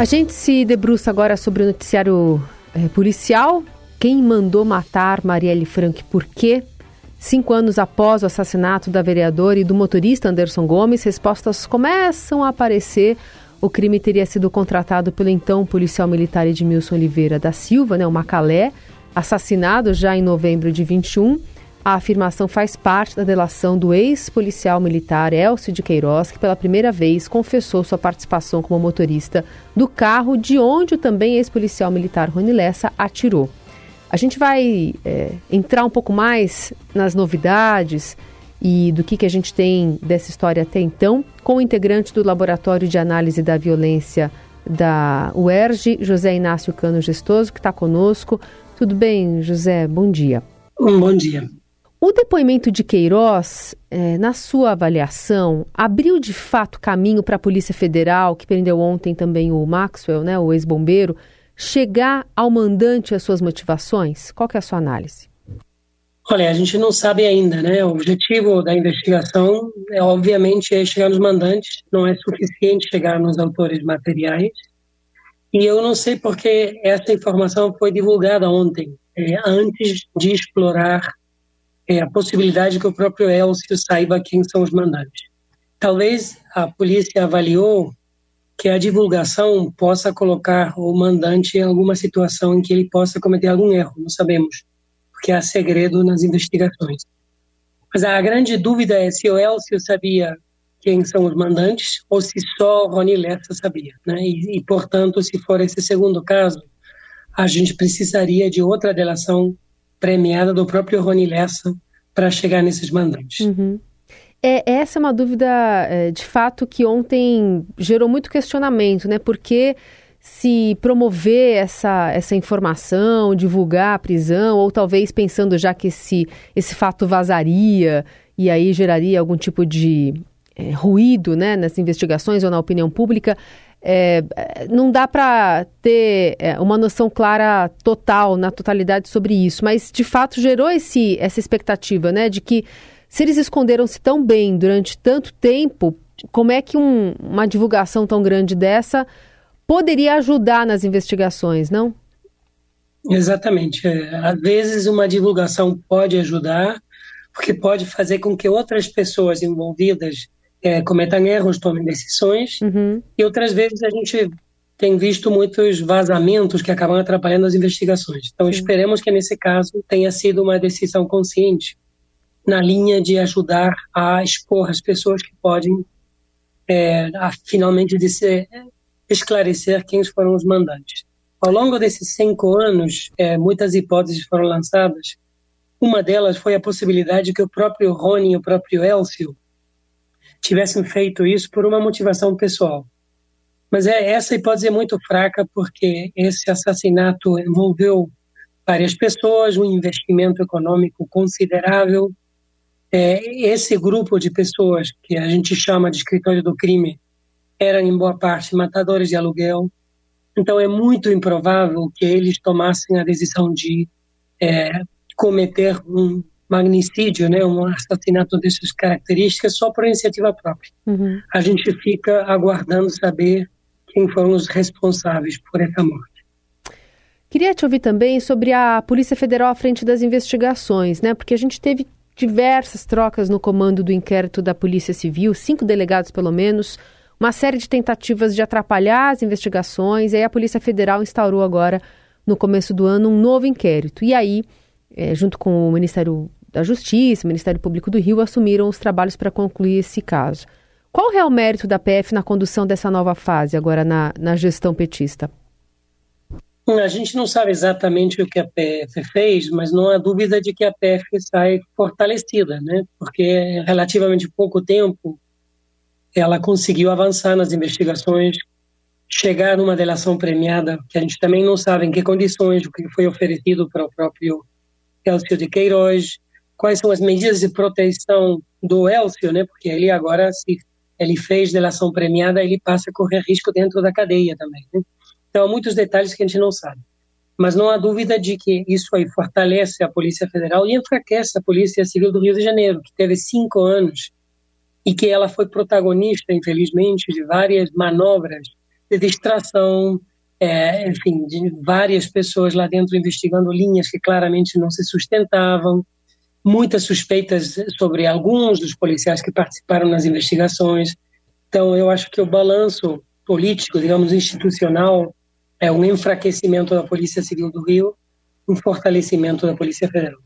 A gente se debruça agora sobre o noticiário é, policial. Quem mandou matar Marielle Frank por quê? Cinco anos após o assassinato da vereadora e do motorista Anderson Gomes, respostas começam a aparecer. O crime teria sido contratado pelo então policial militar Edmilson Oliveira da Silva, né, o Macalé, assassinado já em novembro de 21. A afirmação faz parte da delação do ex-policial militar Elcio de Queiroz, que pela primeira vez confessou sua participação como motorista do carro de onde o também ex-policial militar Rony Lessa atirou. A gente vai é, entrar um pouco mais nas novidades e do que, que a gente tem dessa história até então com o integrante do Laboratório de Análise da Violência da UERJ, José Inácio Cano Gestoso, que está conosco. Tudo bem, José? Bom dia. bom dia. O depoimento de Queiroz, é, na sua avaliação, abriu de fato caminho para a Polícia Federal, que prendeu ontem também o Maxwell, né, o ex-bombeiro, chegar ao mandante as suas motivações? Qual é a sua análise? Olha, a gente não sabe ainda, né? O objetivo da investigação é, obviamente, é chegar nos mandantes, não é suficiente chegar nos autores materiais. E eu não sei porque essa informação foi divulgada ontem, é, antes de explorar é, a possibilidade que o próprio Elcio saiba quem são os mandantes. Talvez a polícia avaliou que a divulgação possa colocar o mandante em alguma situação em que ele possa cometer algum erro, não sabemos, porque há segredo nas investigações. Mas a grande dúvida é se o Elcio sabia quem são os mandantes ou se só Rony Lessa sabia. Né? E, e, portanto, se for esse segundo caso, a gente precisaria de outra delação premiada do próprio Rony Lessa para chegar nesses mandantes. Uhum. É, essa é uma dúvida, é, de fato, que ontem gerou muito questionamento, né? Porque se promover essa, essa informação, divulgar a prisão, ou talvez pensando já que esse, esse fato vazaria e aí geraria algum tipo de é, ruído né, nas investigações ou na opinião pública, é, não dá para ter é, uma noção clara total, na totalidade sobre isso, mas de fato gerou esse, essa expectativa né, de que se eles esconderam-se tão bem durante tanto tempo, como é que um, uma divulgação tão grande dessa poderia ajudar nas investigações, não? Exatamente. É, às vezes uma divulgação pode ajudar, porque pode fazer com que outras pessoas envolvidas é, cometam erros, tomem decisões, uhum. e outras vezes a gente tem visto muitos vazamentos que acabam atrapalhando as investigações. Então, Sim. esperemos que nesse caso tenha sido uma decisão consciente na linha de ajudar a expor as pessoas que podem é, a, finalmente se, esclarecer quem foram os mandantes. Ao longo desses cinco anos, é, muitas hipóteses foram lançadas. Uma delas foi a possibilidade que o próprio Rony e o próprio Elcio tivessem feito isso por uma motivação pessoal. Mas é, essa hipótese é muito fraca porque esse assassinato envolveu várias pessoas, um investimento econômico considerável, é, esse grupo de pessoas que a gente chama de escritório do crime eram em boa parte matadores de aluguel, então é muito improvável que eles tomassem a decisão de é, cometer um magnicídio, né, um assassinato dessas características só por iniciativa própria. Uhum. A gente fica aguardando saber quem foram os responsáveis por essa morte. Queria te ouvir também sobre a Polícia Federal à frente das investigações, né? Porque a gente teve diversas trocas no comando do inquérito da Polícia Civil, cinco delegados pelo menos, uma série de tentativas de atrapalhar as investigações, e aí a Polícia Federal instaurou agora, no começo do ano, um novo inquérito. E aí, é, junto com o Ministério da Justiça, Ministério Público do Rio, assumiram os trabalhos para concluir esse caso. Qual é o mérito da PF na condução dessa nova fase, agora na, na gestão petista? A gente não sabe exatamente o que a PF fez, mas não há dúvida de que a PF sai fortalecida, né? Porque em relativamente pouco tempo ela conseguiu avançar nas investigações, chegar numa delação premiada, que a gente também não sabe em que condições, o que foi oferecido para o próprio Elcio de Queiroz, quais são as medidas de proteção do Elcio, né? Porque ele agora, se ele fez delação premiada, ele passa a correr risco dentro da cadeia também, né? Então, há muitos detalhes que a gente não sabe. Mas não há dúvida de que isso aí fortalece a Polícia Federal e enfraquece a Polícia Civil do Rio de Janeiro, que teve cinco anos e que ela foi protagonista, infelizmente, de várias manobras de distração, é, enfim, de várias pessoas lá dentro investigando linhas que claramente não se sustentavam, muitas suspeitas sobre alguns dos policiais que participaram nas investigações. Então, eu acho que o balanço político, digamos, institucional, é um enfraquecimento da Polícia Civil do Rio, um fortalecimento da Polícia Federal.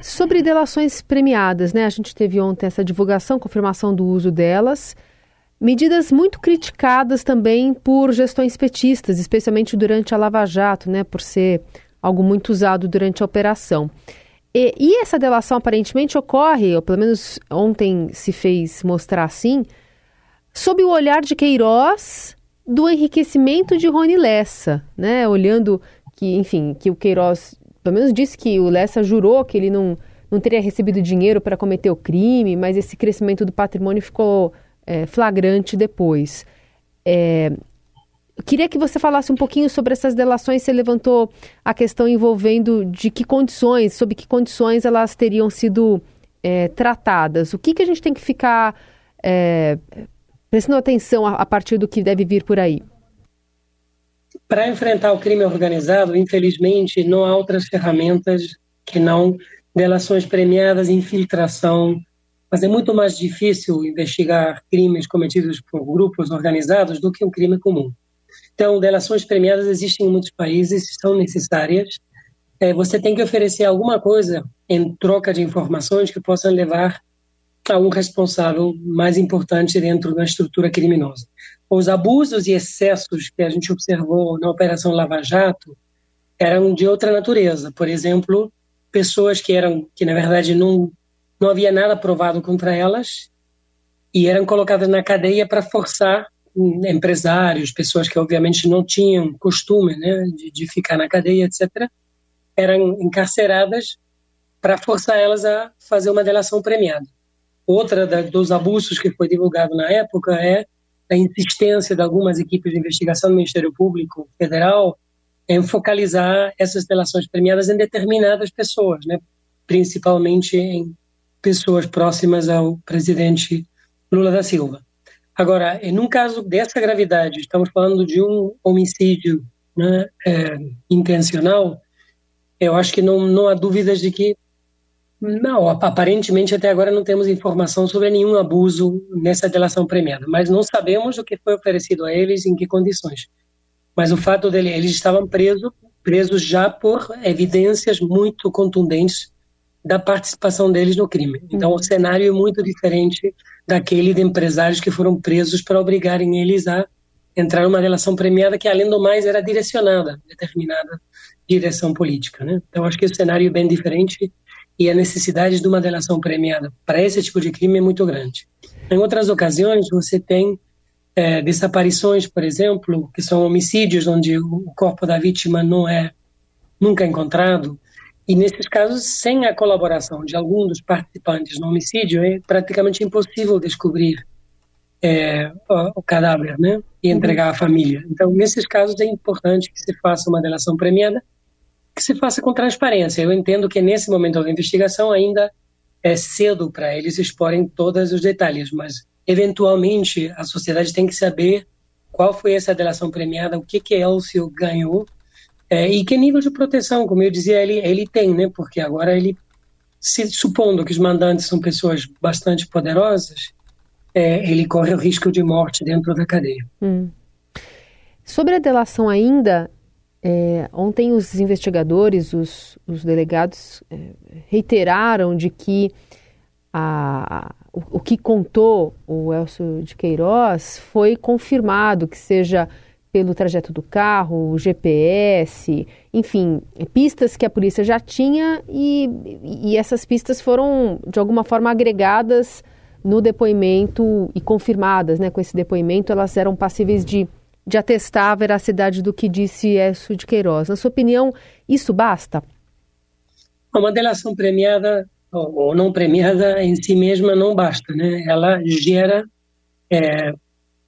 Sobre delações premiadas, né? A gente teve ontem essa divulgação, confirmação do uso delas. Medidas muito criticadas também por gestões petistas, especialmente durante a Lava Jato, né? Por ser algo muito usado durante a operação. E, e essa delação aparentemente ocorre, ou pelo menos ontem se fez mostrar assim, sob o olhar de Queiroz do enriquecimento de Rony Lessa, né? Olhando que, enfim, que o Queiroz pelo menos disse que o Lessa jurou que ele não, não teria recebido dinheiro para cometer o crime, mas esse crescimento do patrimônio ficou é, flagrante depois. É, queria que você falasse um pouquinho sobre essas delações. Você levantou a questão envolvendo de que condições, sob que condições elas teriam sido é, tratadas. O que, que a gente tem que ficar é, prestando atenção a, a partir do que deve vir por aí? Para enfrentar o crime organizado, infelizmente, não há outras ferramentas que não delações premiadas, infiltração, mas é muito mais difícil investigar crimes cometidos por grupos organizados do que um crime comum. Então, delações premiadas existem em muitos países, são necessárias. É, você tem que oferecer alguma coisa em troca de informações que possam levar a um responsável mais importante dentro da estrutura criminosa os abusos e excessos que a gente observou na Operação Lava Jato eram de outra natureza. Por exemplo, pessoas que eram que na verdade não não havia nada provado contra elas e eram colocadas na cadeia para forçar empresários, pessoas que obviamente não tinham costume né, de, de ficar na cadeia, etc., eram encarceradas para forçar elas a fazer uma delação premiada. Outra da, dos abusos que foi divulgado na época é a insistência de algumas equipes de investigação do Ministério Público Federal em focalizar essas delações premiadas em determinadas pessoas, né? principalmente em pessoas próximas ao presidente Lula da Silva. Agora, em um caso dessa gravidade, estamos falando de um homicídio né, é, intencional, eu acho que não, não há dúvidas de que não, aparentemente até agora não temos informação sobre nenhum abuso nessa delação premiada, mas não sabemos o que foi oferecido a eles, em que condições. Mas o fato dele, eles estavam presos, presos já por evidências muito contundentes da participação deles no crime. Então, o uhum. cenário é muito diferente daquele de empresários que foram presos para obrigarem eles a entrar numa relação premiada que, além do mais, era direcionada determinada direção política. Né? Então, acho que o cenário é bem diferente e a necessidade de uma delação premiada para esse tipo de crime é muito grande. Em outras ocasiões, você tem é, desaparições, por exemplo, que são homicídios onde o corpo da vítima não é nunca encontrado, e nesses casos, sem a colaboração de algum dos participantes no homicídio, é praticamente impossível descobrir é, o, o, cadáver, né, e entregar uhum. à família. Então, nesses casos é importante que se faça uma delação premiada que se faça com transparência. Eu entendo que nesse momento da investigação ainda é cedo para eles exporem todos os detalhes, mas eventualmente a sociedade tem que saber qual foi essa delação premiada, o que que Elcio ganhou é, e que nível de proteção, como eu dizia, ele ele tem, né? Porque agora ele, se supondo que os mandantes são pessoas bastante poderosas, é, ele corre o risco de morte dentro da cadeia. Hum. Sobre a delação ainda, é, ontem os investigadores, os, os delegados, é, reiteraram de que a, o, o, que contou o Elcio de Queiroz foi confirmado, que seja pelo trajeto do carro, GPS, enfim, pistas que a polícia já tinha e, e essas pistas foram, de alguma forma, agregadas no depoimento e confirmadas né, com esse depoimento, elas eram passíveis de de atestar a veracidade do que disse Écio de Queiroz. Na sua opinião, isso basta? Uma delação premiada ou não premiada em si mesma não basta, né? Ela gera é,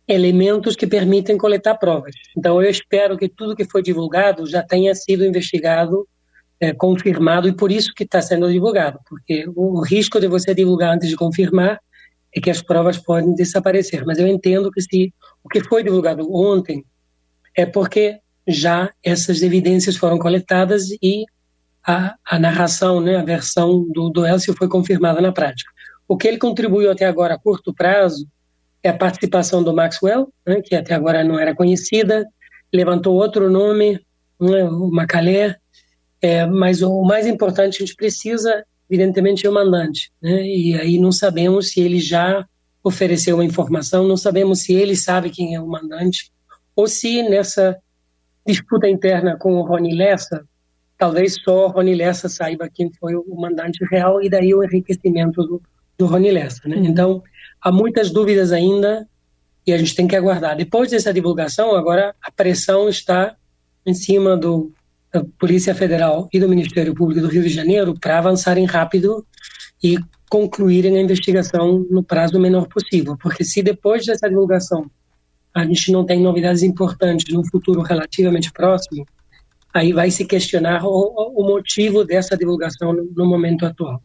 elementos que permitem coletar provas. Então, eu espero que tudo que foi divulgado já tenha sido investigado, é, confirmado, e por isso que está sendo divulgado, porque o risco de você divulgar antes de confirmar é que as provas podem desaparecer. Mas eu entendo que se o que foi divulgado ontem é porque já essas evidências foram coletadas e a, a narração, né, a versão do, do Elcio foi confirmada na prática. O que ele contribuiu até agora a curto prazo é a participação do Maxwell, né, que até agora não era conhecida, levantou outro nome, né, o Macalé, é, mas o mais importante a gente precisa, evidentemente, é o mandante. Né, e aí não sabemos se ele já ofereceu uma informação, não sabemos se ele sabe quem é o mandante, ou se nessa disputa interna com o Rony Lessa, talvez só o Rony Lessa saiba quem foi o mandante real e daí o enriquecimento do, do Rony Lessa. Né? Uhum. Então, há muitas dúvidas ainda e a gente tem que aguardar. Depois dessa divulgação, agora a pressão está em cima do, da Polícia Federal e do Ministério Público do Rio de Janeiro para avançarem rápido e concluírem a investigação no prazo menor possível. Porque se depois dessa divulgação a gente não tem novidades importantes no futuro relativamente próximo, aí vai se questionar o, o motivo dessa divulgação no, no momento atual.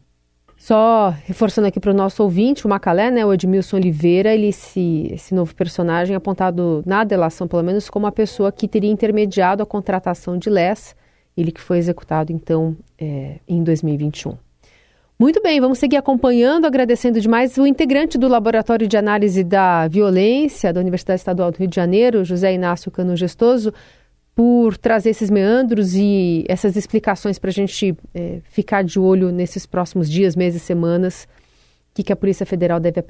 Só reforçando aqui para o nosso ouvinte, o Macalé, né, o Edmilson Oliveira, ele se, esse novo personagem apontado na delação, pelo menos, como a pessoa que teria intermediado a contratação de Les, ele que foi executado, então, é, em 2021. Muito bem, vamos seguir acompanhando, agradecendo demais o integrante do Laboratório de Análise da Violência da Universidade Estadual do Rio de Janeiro, José Inácio Cano Gestoso, por trazer esses meandros e essas explicações para a gente é, ficar de olho nesses próximos dias, meses, semanas, o que, que a Polícia Federal deve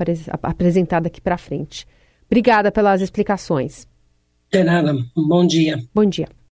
apresentar daqui para frente. Obrigada pelas explicações. De nada. Bom dia. Bom dia.